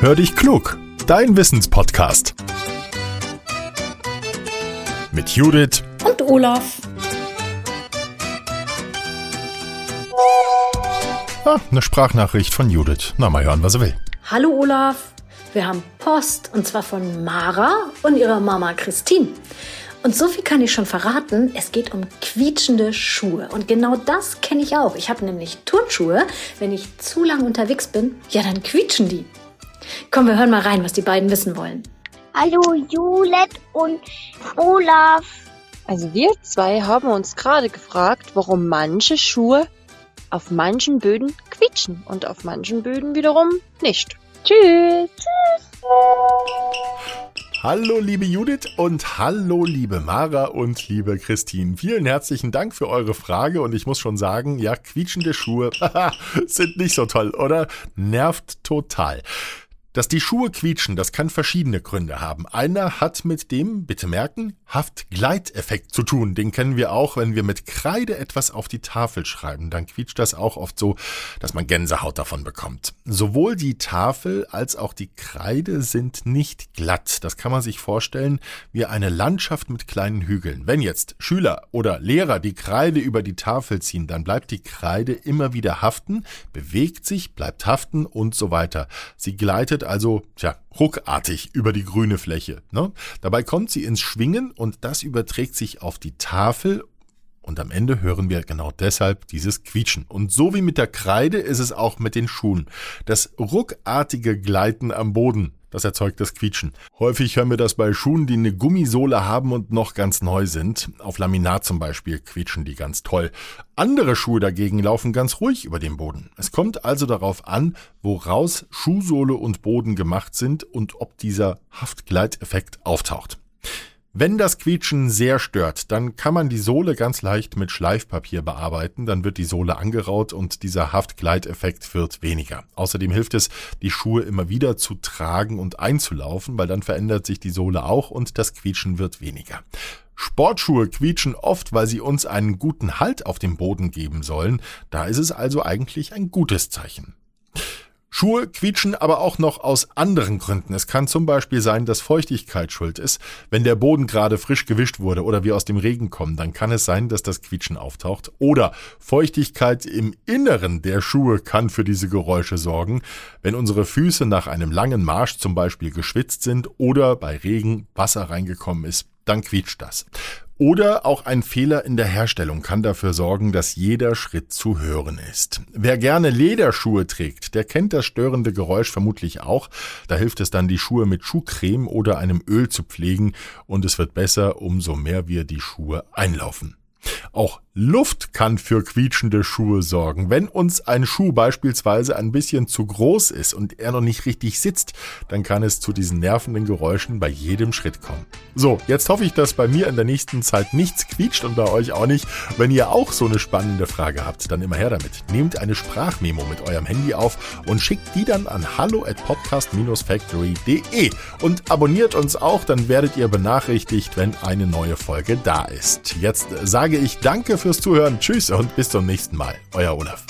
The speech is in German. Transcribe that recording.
Hör dich klug, dein Wissenspodcast. Mit Judith und Olaf. Ah, eine Sprachnachricht von Judith. Na, mal hören, was er will. Hallo Olaf, wir haben Post und zwar von Mara und ihrer Mama Christine. Und so viel kann ich schon verraten, es geht um quietschende Schuhe. Und genau das kenne ich auch. Ich habe nämlich Turnschuhe. Wenn ich zu lang unterwegs bin, ja, dann quietschen die. Komm, wir hören mal rein, was die beiden wissen wollen. Hallo Julet und Olaf. Also wir zwei haben uns gerade gefragt, warum manche Schuhe auf manchen Böden quietschen und auf manchen Böden wiederum nicht. Tschüss. Tschüss. Hallo liebe Judith und hallo liebe Mara und liebe Christine. Vielen herzlichen Dank für eure Frage und ich muss schon sagen, ja, quietschende Schuhe sind nicht so toll, oder? Nervt total. Dass die Schuhe quietschen, das kann verschiedene Gründe haben. Einer hat mit dem, bitte merken, Haftgleiteffekt zu tun. Den kennen wir auch, wenn wir mit Kreide etwas auf die Tafel schreiben. Dann quietscht das auch oft so, dass man Gänsehaut davon bekommt. Sowohl die Tafel als auch die Kreide sind nicht glatt. Das kann man sich vorstellen wie eine Landschaft mit kleinen Hügeln. Wenn jetzt Schüler oder Lehrer die Kreide über die Tafel ziehen, dann bleibt die Kreide immer wieder haften, bewegt sich, bleibt haften und so weiter. Sie gleitet also, tja, ruckartig über die grüne Fläche. Ne? Dabei kommt sie ins Schwingen und das überträgt sich auf die Tafel und am Ende hören wir genau deshalb dieses Quietschen. Und so wie mit der Kreide ist es auch mit den Schuhen. Das ruckartige Gleiten am Boden, das erzeugt das Quietschen. Häufig hören wir das bei Schuhen, die eine Gummisohle haben und noch ganz neu sind. Auf Laminat zum Beispiel quietschen die ganz toll. Andere Schuhe dagegen laufen ganz ruhig über den Boden. Es kommt also darauf an, woraus Schuhsohle und Boden gemacht sind und ob dieser Haftgleiteffekt auftaucht. Wenn das Quietschen sehr stört, dann kann man die Sohle ganz leicht mit Schleifpapier bearbeiten, dann wird die Sohle angeraut und dieser Haftgleiteffekt wird weniger. Außerdem hilft es, die Schuhe immer wieder zu tragen und einzulaufen, weil dann verändert sich die Sohle auch und das Quietschen wird weniger. Sportschuhe quietschen oft, weil sie uns einen guten Halt auf dem Boden geben sollen, da ist es also eigentlich ein gutes Zeichen. Schuhe quietschen aber auch noch aus anderen Gründen. Es kann zum Beispiel sein, dass Feuchtigkeit schuld ist. Wenn der Boden gerade frisch gewischt wurde oder wir aus dem Regen kommen, dann kann es sein, dass das Quietschen auftaucht. Oder Feuchtigkeit im Inneren der Schuhe kann für diese Geräusche sorgen. Wenn unsere Füße nach einem langen Marsch zum Beispiel geschwitzt sind oder bei Regen Wasser reingekommen ist, dann quietscht das. Oder auch ein Fehler in der Herstellung kann dafür sorgen, dass jeder Schritt zu hören ist. Wer gerne Lederschuhe trägt, der kennt das störende Geräusch vermutlich auch. Da hilft es dann, die Schuhe mit Schuhcreme oder einem Öl zu pflegen und es wird besser, umso mehr wir die Schuhe einlaufen. Auch Luft kann für quietschende Schuhe sorgen. Wenn uns ein Schuh beispielsweise ein bisschen zu groß ist und er noch nicht richtig sitzt, dann kann es zu diesen nervenden Geräuschen bei jedem Schritt kommen. So, jetzt hoffe ich, dass bei mir in der nächsten Zeit nichts quietscht und bei euch auch nicht. Wenn ihr auch so eine spannende Frage habt, dann immer her damit. Nehmt eine Sprachmemo mit eurem Handy auf und schickt die dann an hallo at podcast-factory.de und abonniert uns auch, dann werdet ihr benachrichtigt, wenn eine neue Folge da ist. Jetzt sage ich danke für fürs Zuhören. Tschüss und bis zum nächsten Mal. Euer Olaf.